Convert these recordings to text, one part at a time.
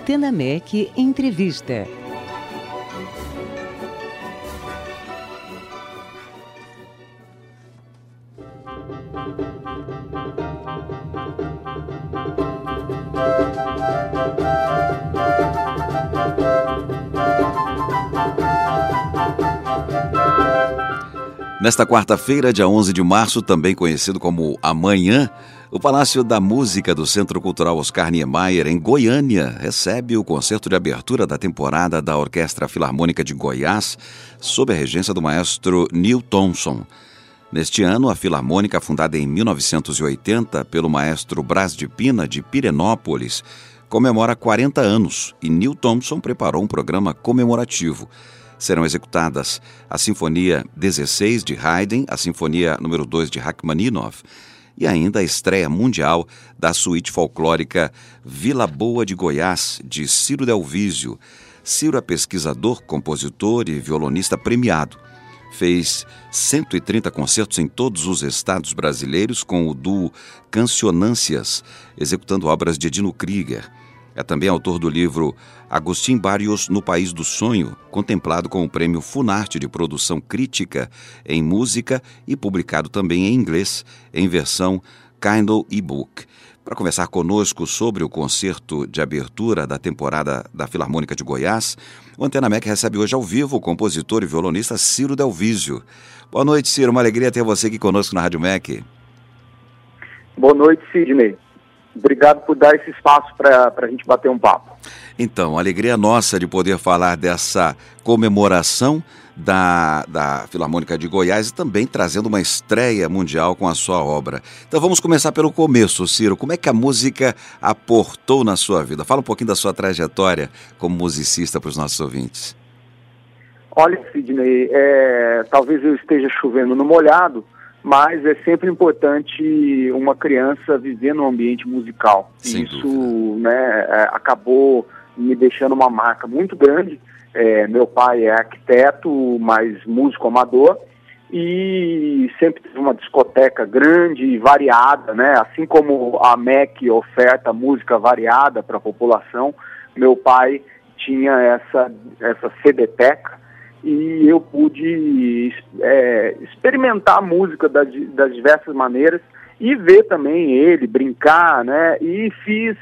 Antena MEC Entrevista. Nesta quarta-feira, dia 11 de março, também conhecido como Amanhã, o Palácio da Música do Centro Cultural Oscar Niemeyer, em Goiânia, recebe o concerto de abertura da temporada da Orquestra Filarmônica de Goiás, sob a regência do maestro Neil Thompson. Neste ano, a Filarmônica, fundada em 1980 pelo maestro Brás de Pina, de Pirenópolis, comemora 40 anos e Neil Thompson preparou um programa comemorativo serão executadas a Sinfonia 16 de Haydn, a Sinfonia número 2 de Rachmaninoff e ainda a estreia mundial da suíte folclórica Vila Boa de Goiás, de Ciro Delvísio. Ciro é pesquisador, compositor e violonista premiado. Fez 130 concertos em todos os estados brasileiros com o duo Cancionâncias, executando obras de Dino Krieger. É também autor do livro Agostinho Barrios no País do Sonho, contemplado com o prêmio Funarte de Produção Crítica em Música e publicado também em inglês, em versão Kindle e-book. Para conversar conosco sobre o concerto de abertura da temporada da Filarmônica de Goiás, o Antena Mec recebe hoje ao vivo o compositor e violonista Ciro Delvísio. Boa noite, Ciro. Uma alegria ter você aqui conosco na Rádio Mec. Boa noite, Sidney. Obrigado por dar esse espaço para a gente bater um papo. Então, alegria nossa de poder falar dessa comemoração da, da Filarmônica de Goiás e também trazendo uma estreia mundial com a sua obra. Então vamos começar pelo começo, Ciro. Como é que a música aportou na sua vida? Fala um pouquinho da sua trajetória como musicista para os nossos ouvintes. Olha, Sidney, é, talvez eu esteja chovendo no molhado, mas é sempre importante uma criança viver no ambiente musical. Sem Isso dúvida. né, é, acabou me deixando uma marca muito grande. É, meu pai é arquiteto, mas músico amador, e sempre teve uma discoteca grande e variada, né? Assim como a MEC oferta música variada para a população, meu pai tinha essa, essa CDteca, e eu pude é, experimentar a música das, das, diversas maneiras e ver também ele brincar, né? E fiz,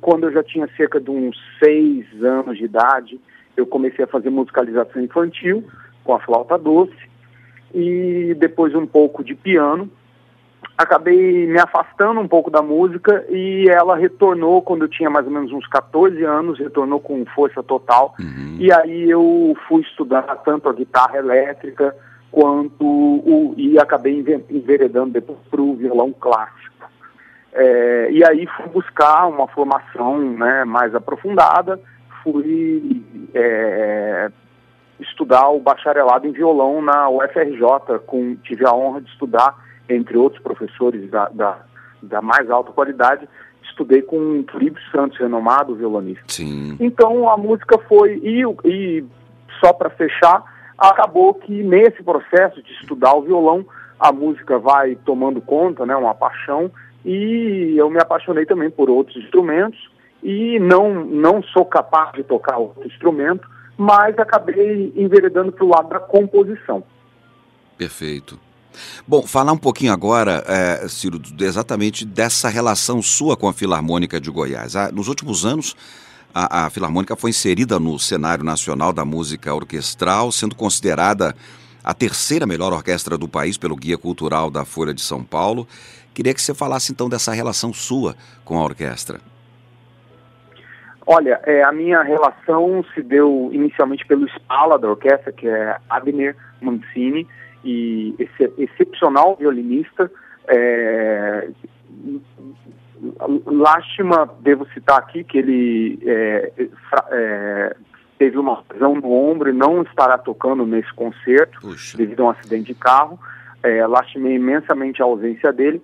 quando eu já tinha cerca de uns seis anos de idade, eu comecei a fazer musicalização infantil com a flauta doce e depois um pouco de piano acabei me afastando um pouco da música e ela retornou quando eu tinha mais ou menos uns 14 anos, retornou com força total. Uhum. E aí eu fui estudar tanto a guitarra elétrica quanto o. e acabei enveredando depois para o violão clássico. É, e aí fui buscar uma formação né, mais aprofundada, fui é, estudar o bacharelado em violão na UFRJ, com, tive a honra de estudar entre outros professores da, da, da mais alta qualidade, estudei com Felipe Santos, renomado violonista. Sim. Então a música foi, e, e só para fechar, acabou que nesse processo de estudar o violão, a música vai tomando conta, né, uma paixão, e eu me apaixonei também por outros instrumentos, e não, não sou capaz de tocar outro instrumento, mas acabei enveredando para o lado da composição. Perfeito. Bom, falar um pouquinho agora, é, Ciro, exatamente dessa relação sua com a Filarmônica de Goiás. Ah, nos últimos anos, a, a, Filarmônica foi inserida no cenário nacional da música orquestral, sendo considerada a terceira melhor orquestra do país pelo Guia Cultural da Folha de São Paulo. Queria que você falasse então dessa relação sua com a orquestra. Olha, é, a minha relação se deu inicialmente pelo Spala da orquestra, que é Abner Mancini, e esse excepcional violinista. É, lástima, devo citar aqui, que ele é, é, teve uma lesão no ombro e não estará tocando nesse concerto Puxa. devido a um acidente de carro. É, lastimei imensamente a ausência dele.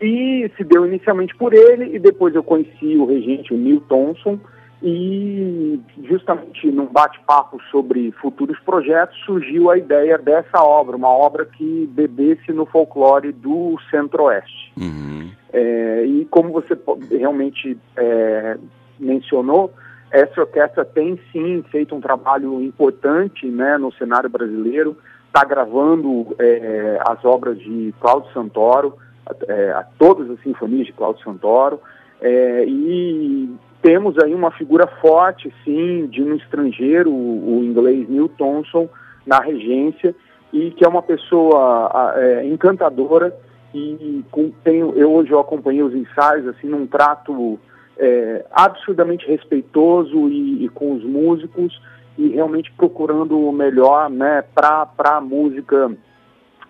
E se deu inicialmente por ele, e depois eu conheci o regente, o Neil Thompson, e justamente num bate-papo sobre futuros projetos surgiu a ideia dessa obra, uma obra que bebesse no folclore do Centro-Oeste. Uhum. É, e como você realmente é, mencionou, essa orquestra tem sim feito um trabalho importante né, no cenário brasileiro, está gravando é, as obras de Cláudio Santoro, é, a todas as sinfonias de Cláudio Santoro, é, e temos aí uma figura forte, sim, de um estrangeiro, o, o inglês Neil Thompson, na regência, e que é uma pessoa é, encantadora, e com, tenho, eu hoje eu acompanhei os ensaios, assim, num trato é, absurdamente respeitoso e, e, com os músicos e realmente procurando o melhor né, para a música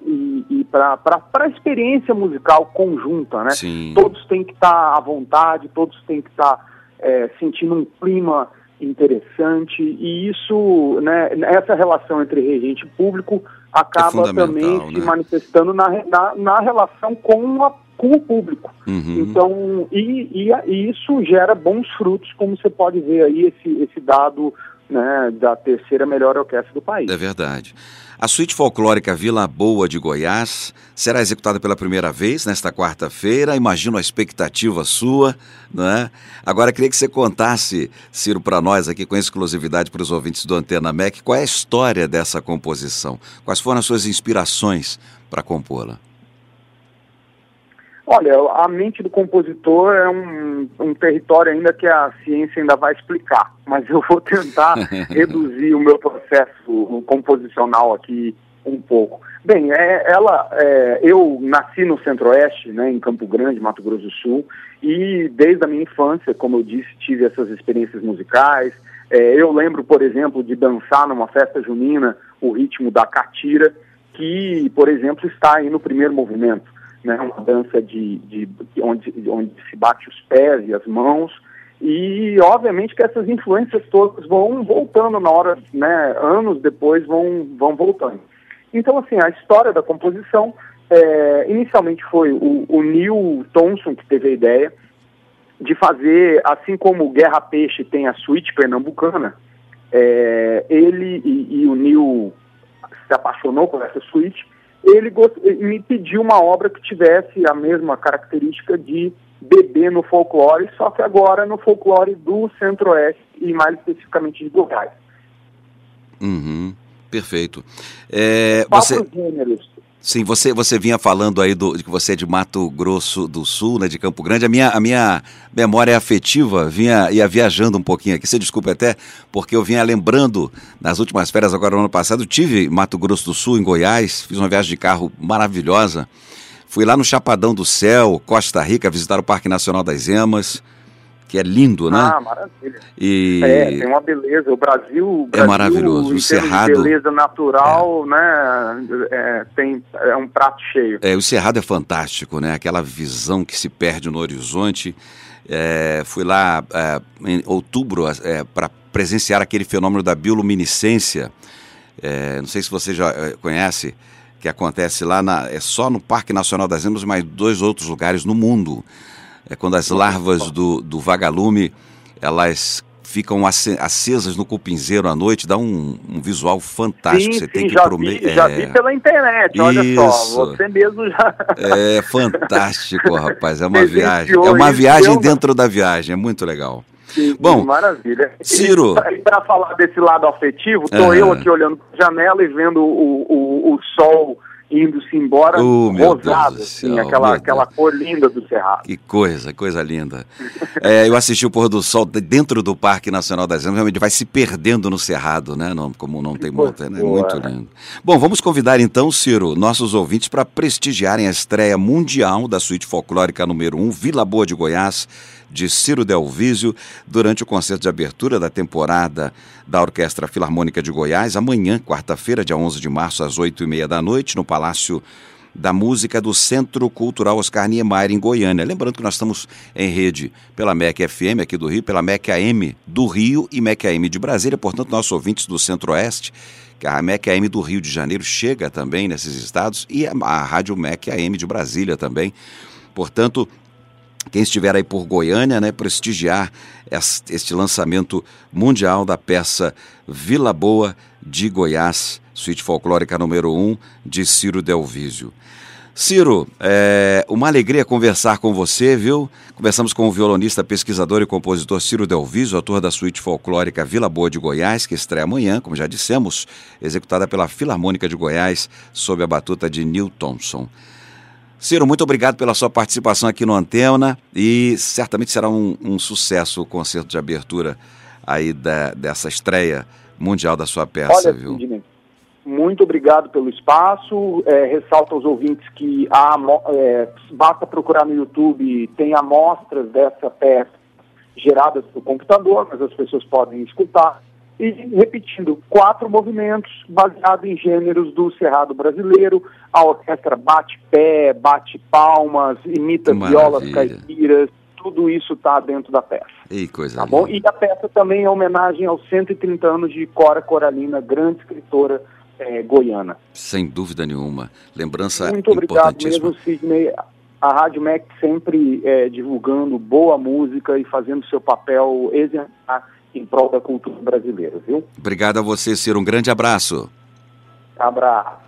e, e para a experiência musical conjunta. Né? Sim. Todos têm que estar tá à vontade, todos têm que estar tá, é, sentindo um clima interessante e isso, né, essa relação entre regente e público acaba é também né? se manifestando na, na, na relação com a com o público. Uhum. Então, e, e, e, isso gera bons frutos, como você pode ver aí esse, esse dado né, da terceira melhor orquestra do país. É verdade. A suíte folclórica Vila Boa de Goiás será executada pela primeira vez nesta quarta-feira. Imagino a expectativa sua, não é? Agora queria que você contasse, Ciro, para nós aqui com exclusividade para os ouvintes do Antena MEC, qual é a história dessa composição? Quais foram as suas inspirações para compô-la? Olha, a mente do compositor é um, um, território ainda que a ciência ainda vai explicar, mas eu vou tentar reduzir o meu processo composicional aqui um pouco. Bem, é, ela, é, eu nasci no Centro-Oeste, né, em Campo Grande, Mato Grosso do Sul, e desde a minha infância, como eu disse, tive essas experiências musicais. É, eu lembro, por exemplo, de dançar numa festa junina o ritmo da catira, que, por exemplo, está aí no primeiro movimento né, uma dança de, de, onde, onde se bate os pés e as mãos, e obviamente que essas influências todas vão voltando na hora, né, anos depois vão, vão voltando. Então, assim, a história da composição, é, inicialmente foi o, o Neil Thompson que teve a ideia de fazer, assim como Guerra Peixe tem a suíte pernambucana, é, ele e, e o Neil se apaixonou por essa suíte, ele me pediu uma obra que tivesse a mesma característica de bebê no folclore, só que agora no folclore do Centro-Oeste e mais especificamente de Goiás. Uhum, perfeito. É, você... gêneros. Sim, você, você vinha falando aí do, de que você é de Mato Grosso do Sul, né, de Campo Grande. A minha, a minha memória afetiva vinha ia viajando um pouquinho aqui. Você desculpe até, porque eu vinha lembrando nas últimas férias, agora no ano passado, tive Mato Grosso do Sul, em Goiás, fiz uma viagem de carro maravilhosa. Fui lá no Chapadão do Céu, Costa Rica, visitar o Parque Nacional das Emas que é lindo, né? Ah, maravilha. E... É, tem uma beleza. O Brasil, o é Brasil é maravilhoso. O Cerrado, beleza natural, é. né? É, tem, é um prato cheio. É, o Cerrado é fantástico, né? Aquela visão que se perde no horizonte. É, fui lá é, em outubro é, para presenciar aquele fenômeno da bioluminescência. É, não sei se você já conhece, que acontece lá, na, é só no Parque Nacional das Emas, mas dois outros lugares no mundo é quando as larvas do, do vagalume elas ficam acesas no cupinzeiro à noite, dá um, um visual fantástico. Sim, Você sim, tem que já, vi, é... já vi pela internet, olha Isso. só, você mesmo já... É fantástico, rapaz, é uma viagem, é uma viagem dentro da viagem, é muito legal. Sim, Bom, maravilha. Ciro. Para falar desse lado afetivo, estou uhum. eu aqui olhando para a janela e vendo o, o, o sol indo-se embora oh, rosado, assim, aquela, aquela cor linda do Cerrado. Que coisa, coisa linda. é, eu assisti o pôr do sol dentro do Parque Nacional das Emas, realmente vai se perdendo no Cerrado, né? Não, como não tem montanha, né? Muito lindo. Bom, vamos convidar então, Ciro, nossos ouvintes para prestigiarem a estreia mundial da suíte folclórica número 1, Vila Boa de Goiás, de Ciro Delvísio durante o concerto de abertura da temporada da Orquestra Filarmônica de Goiás, amanhã, quarta-feira, dia 11 de março, às 8h30 da noite, no Palácio da Música do Centro Cultural Oscar Niemeyer, em Goiânia. Lembrando que nós estamos em rede pela MEC FM aqui do Rio, pela MEC AM do Rio e MEC AM de Brasília, portanto, nossos ouvintes do Centro-Oeste, que a MEC AM do Rio de Janeiro chega também nesses estados e a, Rádio MEC AM de Brasília também. Portanto, quem estiver aí por Goiânia, né, prestigiar este lançamento mundial da peça Vila Boa de Goiás, suíte folclórica número 1 de Ciro Delvísio. Ciro, é uma alegria conversar com você, viu? Conversamos com o violonista, pesquisador e compositor Ciro Delviso, autor da suíte folclórica Vila Boa de Goiás, que estreia amanhã, como já dissemos, executada pela Filarmônica de Goiás, sob a batuta de Neil Thompson. Ciro, muito obrigado pela sua participação aqui no Antena e certamente será um, um sucesso o concerto de abertura aí da, dessa estreia mundial da sua peça, Olha, viu? Sidney, muito obrigado pelo espaço. É, ressalto aos ouvintes que há, é, basta procurar no YouTube, tem amostras dessa peça geradas pelo computador, mas as pessoas podem escutar. E repetindo, quatro movimentos baseados em gêneros do Cerrado brasileiro. A orquestra bate pé, bate palmas, imita Maravilha. violas caipiras, tudo isso está dentro da peça. E coisa Tá bom? E a peça também é homenagem aos 130 anos de Cora Coralina, grande escritora eh, goiana. Sem dúvida nenhuma. Lembrança Muito obrigado mesmo, Sidney. A Rádio sempre eh, divulgando boa música e fazendo seu papel exemplar em prol da cultura brasileira, viu? Obrigado a você, Ciro. Um grande abraço. Abraço.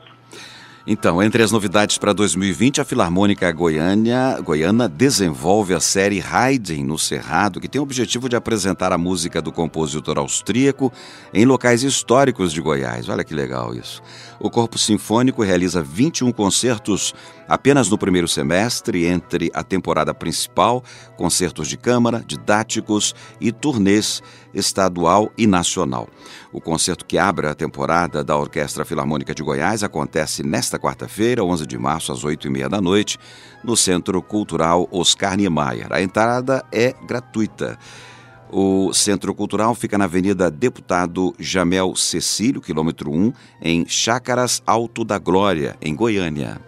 Então, entre as novidades para 2020, a Filarmônica Goiânia, Goiana desenvolve a série Haydn no Cerrado, que tem o objetivo de apresentar a música do compositor austríaco em locais históricos de Goiás. Olha que legal isso. O Corpo Sinfônico realiza 21 concertos apenas no primeiro semestre, entre a temporada principal, concertos de câmara, didáticos e turnês estadual e nacional. O concerto que abre a temporada da Orquestra Filarmônica de Goiás acontece nesta quarta-feira, 11 de março, às 8h30 da noite, no Centro Cultural Oscar Niemeyer. A entrada é gratuita. O Centro Cultural fica na Avenida Deputado Jamel Cecílio, quilômetro 1, em Chácaras Alto da Glória, em Goiânia.